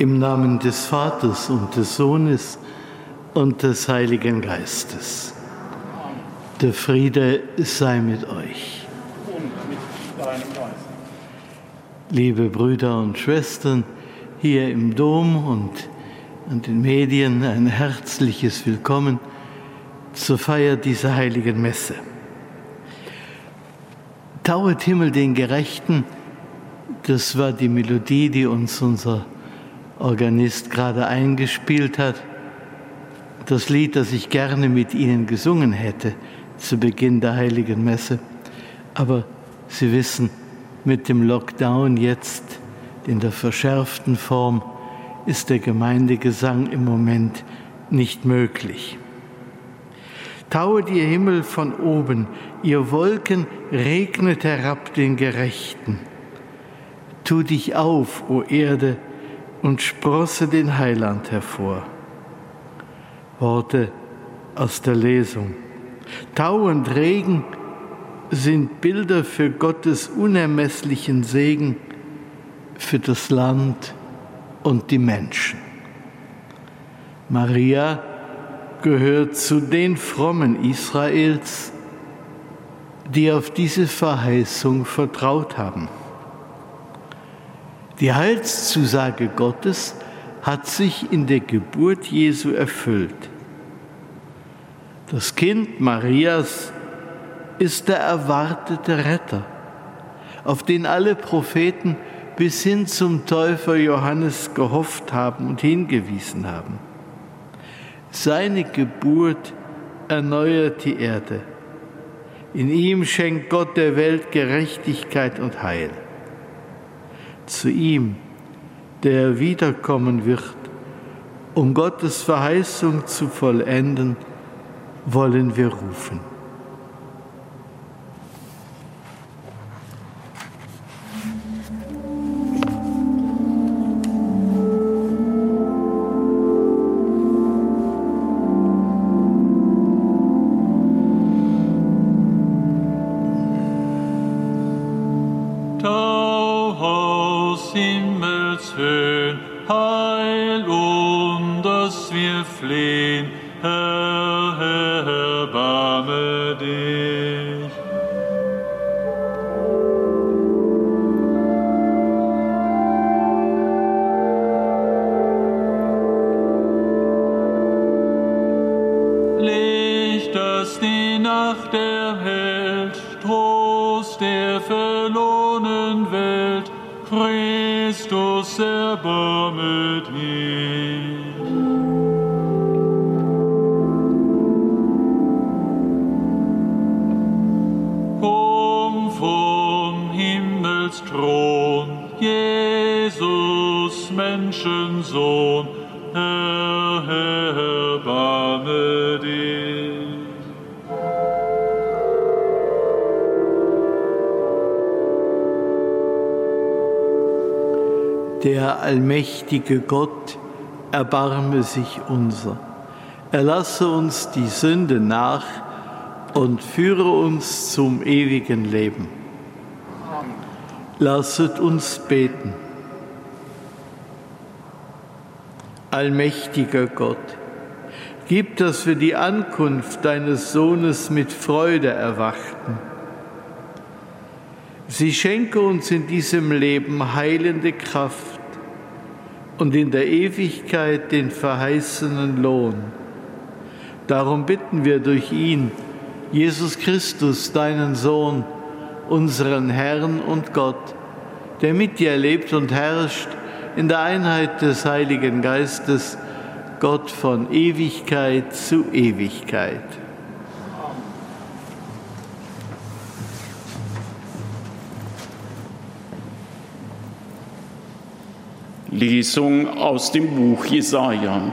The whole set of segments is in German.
Im Namen des Vaters und des Sohnes und des Heiligen Geistes. Der Friede sei mit euch. Liebe Brüder und Schwestern, hier im Dom und an den Medien ein herzliches Willkommen zur Feier dieser heiligen Messe. Tauet Himmel den Gerechten, das war die Melodie, die uns unser Organist gerade eingespielt hat. Das Lied, das ich gerne mit Ihnen gesungen hätte zu Beginn der heiligen Messe. Aber Sie wissen, mit dem Lockdown jetzt in der verschärften Form ist der Gemeindegesang im Moment nicht möglich. Tauet ihr Himmel von oben, ihr Wolken regnet herab den Gerechten. Tu dich auf, o Erde, und sprosse den Heiland hervor. Worte aus der Lesung. Tau und Regen sind Bilder für Gottes unermesslichen Segen für das Land und die Menschen. Maria gehört zu den Frommen Israels, die auf diese Verheißung vertraut haben. Die Heilszusage Gottes hat sich in der Geburt Jesu erfüllt. Das Kind Marias ist der erwartete Retter, auf den alle Propheten bis hin zum Täufer Johannes gehofft haben und hingewiesen haben. Seine Geburt erneuert die Erde. In ihm schenkt Gott der Welt Gerechtigkeit und Heil zu ihm, der wiederkommen wird, um Gottes Verheißung zu vollenden, wollen wir rufen. Der allmächtige Gott, erbarme sich unser. Erlasse uns die Sünde nach und führe uns zum ewigen Leben. Lasset uns beten. Allmächtiger Gott, gib, dass wir die Ankunft deines Sohnes mit Freude erwarten Sie schenke uns in diesem Leben heilende Kraft und in der Ewigkeit den verheißenen Lohn. Darum bitten wir durch ihn, Jesus Christus, deinen Sohn, unseren Herrn und Gott, der mit dir lebt und herrscht in der Einheit des Heiligen Geistes, Gott von Ewigkeit zu Ewigkeit. Lesung aus dem Buch Jesaja.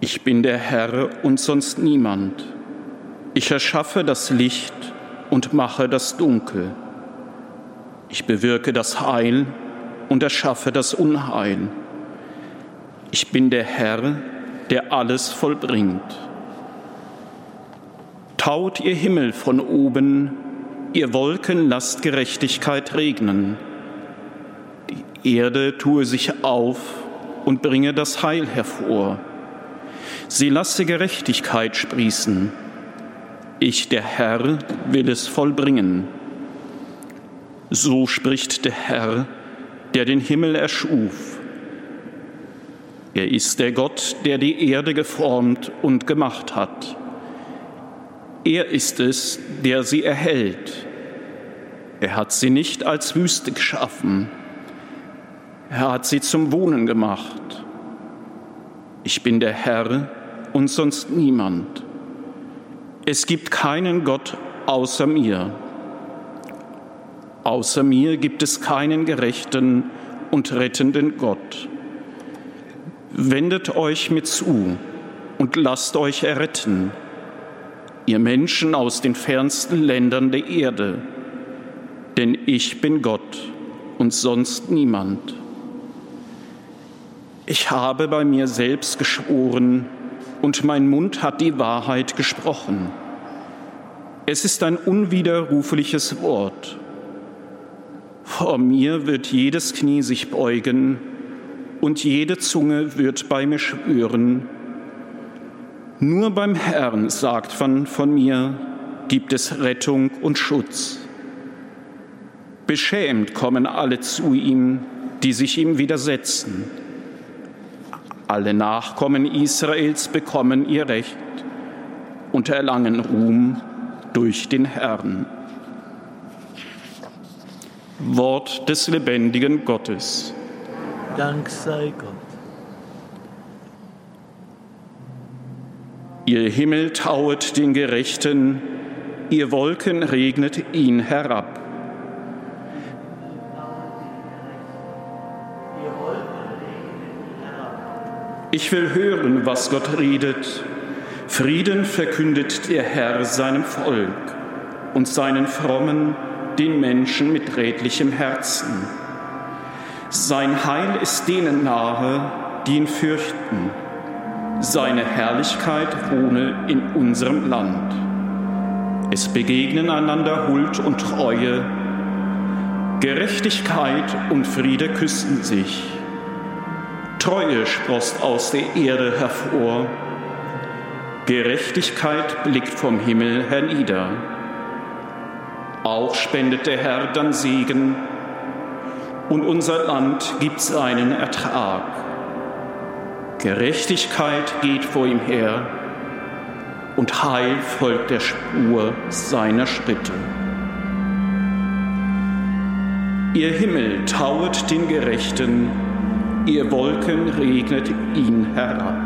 Ich bin der Herr und sonst niemand. Ich erschaffe das Licht und mache das Dunkel. Ich bewirke das Heil und erschaffe das Unheil. Ich bin der Herr, der alles vollbringt. Taut ihr Himmel von oben, ihr Wolken lasst Gerechtigkeit regnen Erde tue sich auf und bringe das Heil hervor. Sie lasse Gerechtigkeit sprießen. Ich, der Herr, will es vollbringen. So spricht der Herr, der den Himmel erschuf. Er ist der Gott, der die Erde geformt und gemacht hat. Er ist es, der sie erhält. Er hat sie nicht als Wüste geschaffen. Er hat sie zum Wohnen gemacht. Ich bin der Herr und sonst niemand. Es gibt keinen Gott außer mir. Außer mir gibt es keinen gerechten und rettenden Gott. Wendet euch mir zu und lasst euch erretten, ihr Menschen aus den fernsten Ländern der Erde, denn ich bin Gott und sonst niemand. Ich habe bei mir selbst geschworen, und mein Mund hat die Wahrheit gesprochen. Es ist ein unwiderrufliches Wort. Vor mir wird jedes Knie sich beugen und jede Zunge wird bei mir schwören. Nur beim Herrn, sagt man von mir, gibt es Rettung und Schutz. Beschämt kommen alle zu ihm, die sich ihm widersetzen. Alle Nachkommen Israels bekommen ihr Recht und erlangen Ruhm durch den Herrn. Wort des lebendigen Gottes. Dank sei Gott. Ihr Himmel tauet den Gerechten, ihr Wolken regnet ihn herab. Ich will hören, was Gott redet. Frieden verkündet der Herr seinem Volk und seinen Frommen, den Menschen mit redlichem Herzen. Sein Heil ist denen nahe, die ihn fürchten. Seine Herrlichkeit wohne in unserem Land. Es begegnen einander Huld und Treue. Gerechtigkeit und Friede küssen sich. Treue sproßt aus der Erde hervor. Gerechtigkeit blickt vom Himmel hernieder. Auch spendet der Herr dann Segen und unser Land gibt seinen Ertrag. Gerechtigkeit geht vor ihm her und Heil folgt der Spur seiner Schritte. Ihr Himmel tauet den Gerechten, ihr Wolken regnet ihn herab.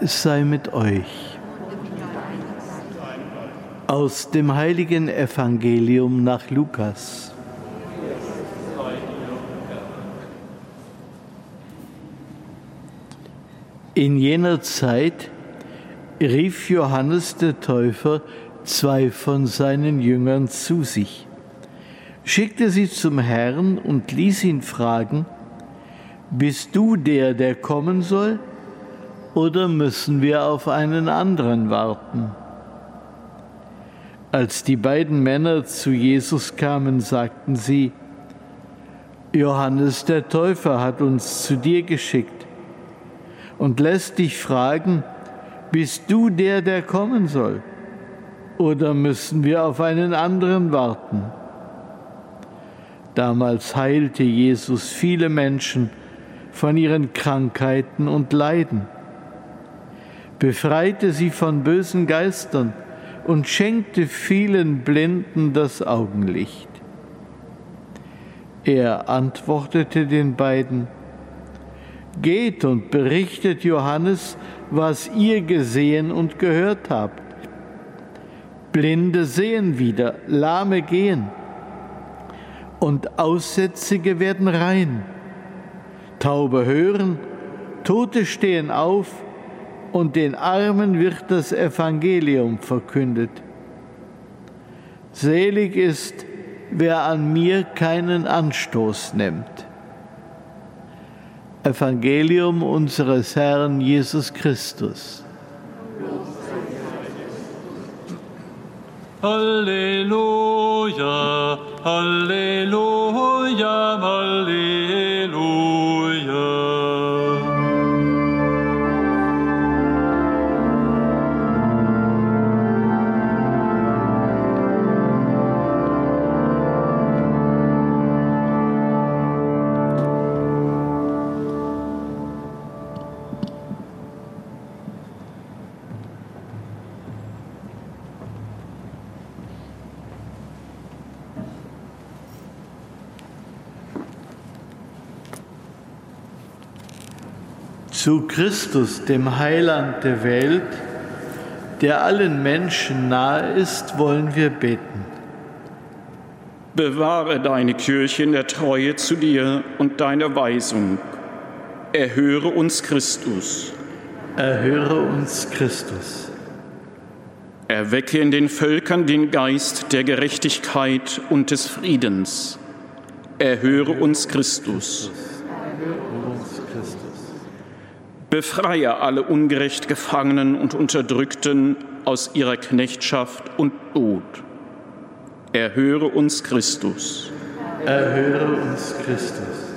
sei mit euch. Aus dem heiligen Evangelium nach Lukas. In jener Zeit rief Johannes der Täufer zwei von seinen Jüngern zu sich. schickte sie zum Herrn und ließ ihn fragen, bist du der, der kommen soll, oder müssen wir auf einen anderen warten? Als die beiden Männer zu Jesus kamen, sagten sie, Johannes der Täufer hat uns zu dir geschickt und lässt dich fragen, bist du der, der kommen soll? Oder müssen wir auf einen anderen warten? Damals heilte Jesus viele Menschen von ihren Krankheiten und Leiden, befreite sie von bösen Geistern und schenkte vielen Blinden das Augenlicht. Er antwortete den beiden, Geht und berichtet Johannes, was ihr gesehen und gehört habt. Blinde sehen wieder, Lahme gehen und Aussätzige werden rein. Taube hören, Tote stehen auf und den Armen wird das Evangelium verkündet. Selig ist, wer an mir keinen Anstoß nimmt. Evangelium unseres Herrn Jesus Christus. Halleluja, Halleluja, Halleluja. Zu Christus, dem Heiland der Welt, der allen Menschen nahe ist, wollen wir beten. Bewahre deine Kirche in der Treue zu dir und deiner Weisung. Erhöre uns Christus. Erhöre uns Christus. Erwecke in den Völkern den Geist der Gerechtigkeit und des Friedens. Erhöre uns Christus. Erhöre uns Christus. Befreie alle ungerecht Gefangenen und Unterdrückten aus ihrer Knechtschaft und Not. Erhöre uns Christus. Erhöre uns Christus.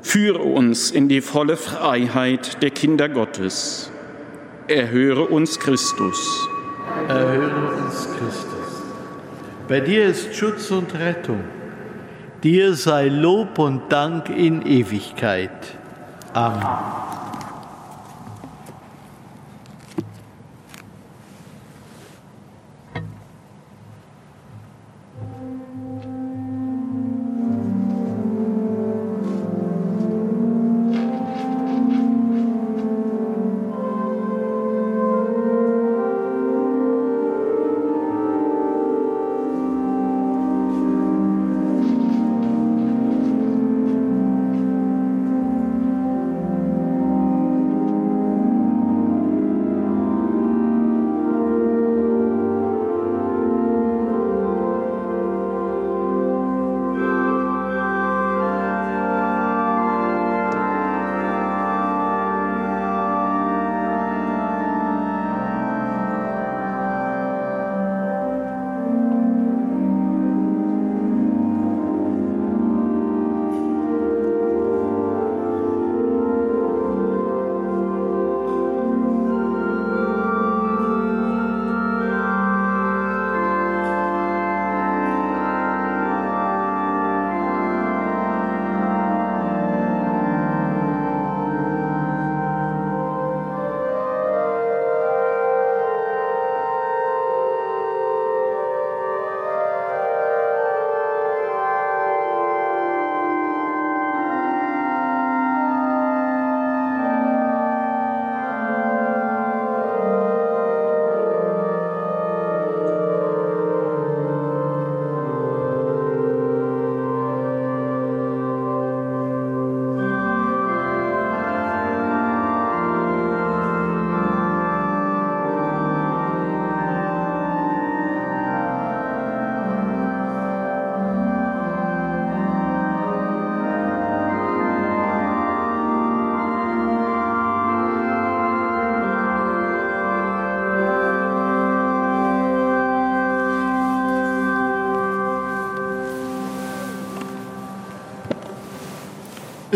Führe uns in die volle Freiheit der Kinder Gottes. Erhöre uns Christus. Erhöre uns Christus. Bei dir ist Schutz und Rettung. Dir sei Lob und Dank in Ewigkeit. Amen.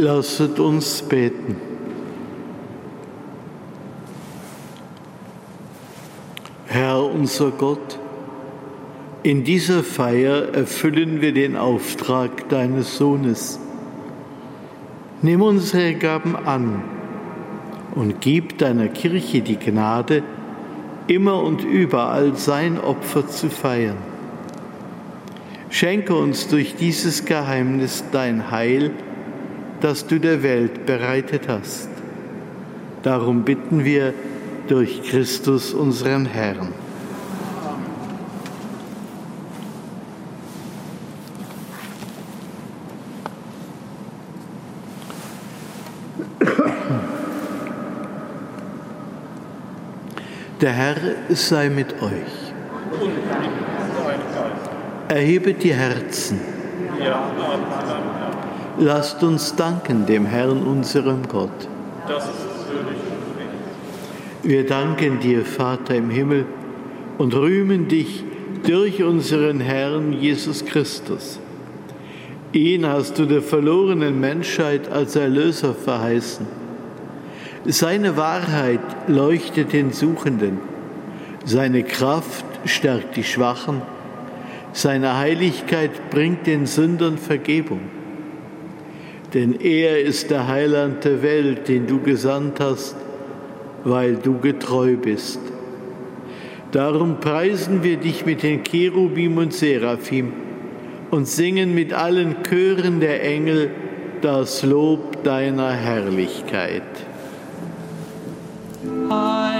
Lasset uns beten. Herr unser Gott, in dieser Feier erfüllen wir den Auftrag deines Sohnes. Nimm unsere Gaben an und gib deiner Kirche die Gnade, immer und überall sein Opfer zu feiern. Schenke uns durch dieses Geheimnis dein Heil, das du der Welt bereitet hast. Darum bitten wir durch Christus unseren Herrn. Der Herr sei mit euch. Erhebet die Herzen. Lasst uns danken dem Herrn, unserem Gott. Wir danken dir, Vater im Himmel, und rühmen dich durch unseren Herrn Jesus Christus. Ihn hast du der verlorenen Menschheit als Erlöser verheißen seine Wahrheit leuchtet den Suchenden, seine Kraft stärkt die Schwachen, seine Heiligkeit bringt den Sündern Vergebung. Denn er ist der Heiland der Welt, den du gesandt hast, weil du getreu bist. Darum preisen wir dich mit den Cherubim und Seraphim und singen mit allen Chören der Engel das Lob deiner Herrlichkeit. Heilig,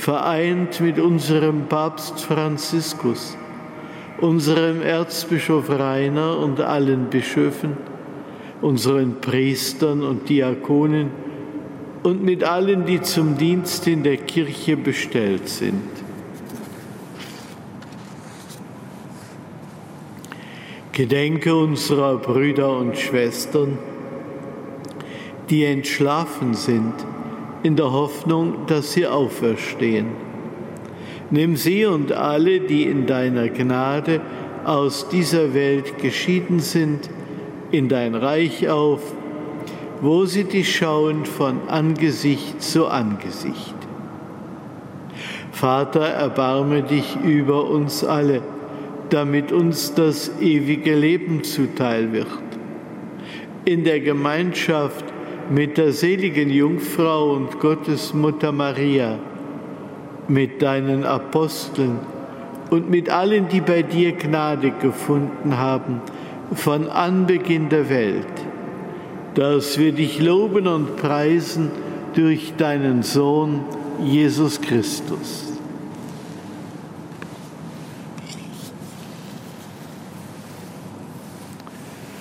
vereint mit unserem Papst Franziskus, unserem Erzbischof Rainer und allen Bischöfen, unseren Priestern und Diakonen und mit allen, die zum Dienst in der Kirche bestellt sind. Gedenke unserer Brüder und Schwestern, die entschlafen sind, in der Hoffnung, dass sie auferstehen. Nimm sie und alle, die in deiner Gnade aus dieser Welt geschieden sind, in dein Reich auf, wo sie dich schauen von Angesicht zu Angesicht. Vater, erbarme dich über uns alle, damit uns das ewige Leben zuteil wird. In der Gemeinschaft mit der seligen Jungfrau und Gottesmutter Maria, mit deinen Aposteln und mit allen, die bei dir Gnade gefunden haben, von Anbeginn der Welt, dass wir dich loben und preisen durch deinen Sohn Jesus Christus.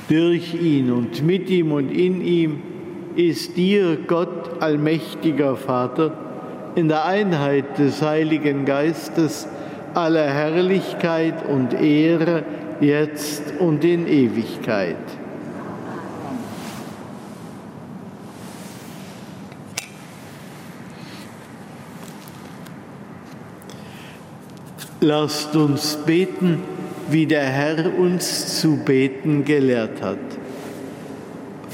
Durch ihn und mit ihm und in ihm ist dir, Gott, allmächtiger Vater, in der Einheit des Heiligen Geistes aller Herrlichkeit und Ehre, jetzt und in Ewigkeit. Lasst uns beten, wie der Herr uns zu beten gelehrt hat.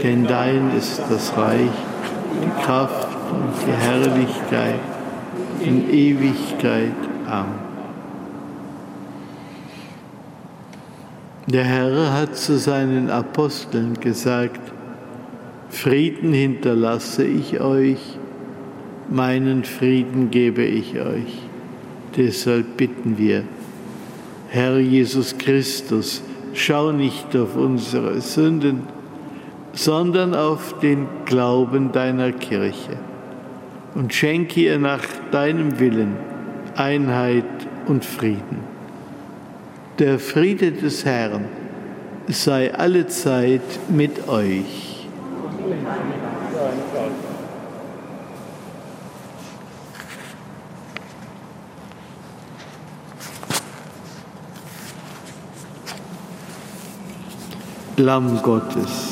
Denn dein ist das Reich, die Kraft und die Herrlichkeit in Ewigkeit. Amen. Der Herr hat zu seinen Aposteln gesagt, Frieden hinterlasse ich euch, meinen Frieden gebe ich euch. Deshalb bitten wir, Herr Jesus Christus, schau nicht auf unsere Sünden, sondern auf den Glauben deiner Kirche und schenke ihr nach deinem Willen Einheit und Frieden. Der Friede des Herrn sei alle Zeit mit euch. Lamm Gottes,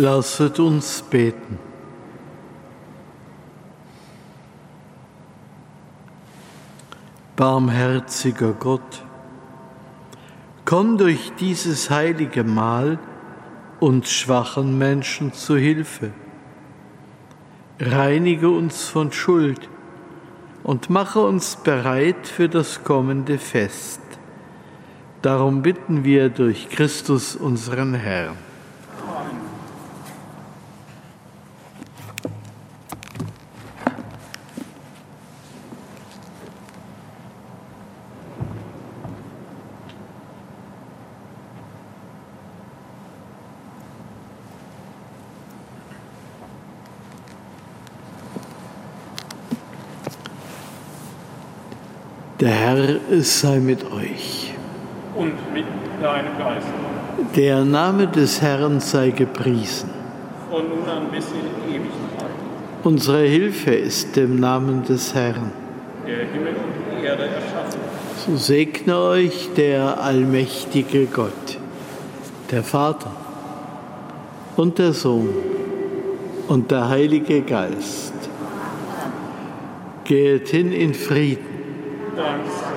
Lasset uns beten. Barmherziger Gott, komm durch dieses heilige Mahl uns schwachen Menschen zu Hilfe. Reinige uns von Schuld und mache uns bereit für das kommende Fest. Darum bitten wir durch Christus unseren Herrn. Der Sei mit euch. und mit deinem Geist. Der Name des Herrn sei gepriesen. Von nun an bis in Ewigkeit. Unsere Hilfe ist dem Namen des Herrn. Der Himmel und die Erde erschaffen. So segne euch der allmächtige Gott, der Vater und der Sohn und der Heilige Geist. Geht hin in Frieden. Dank sei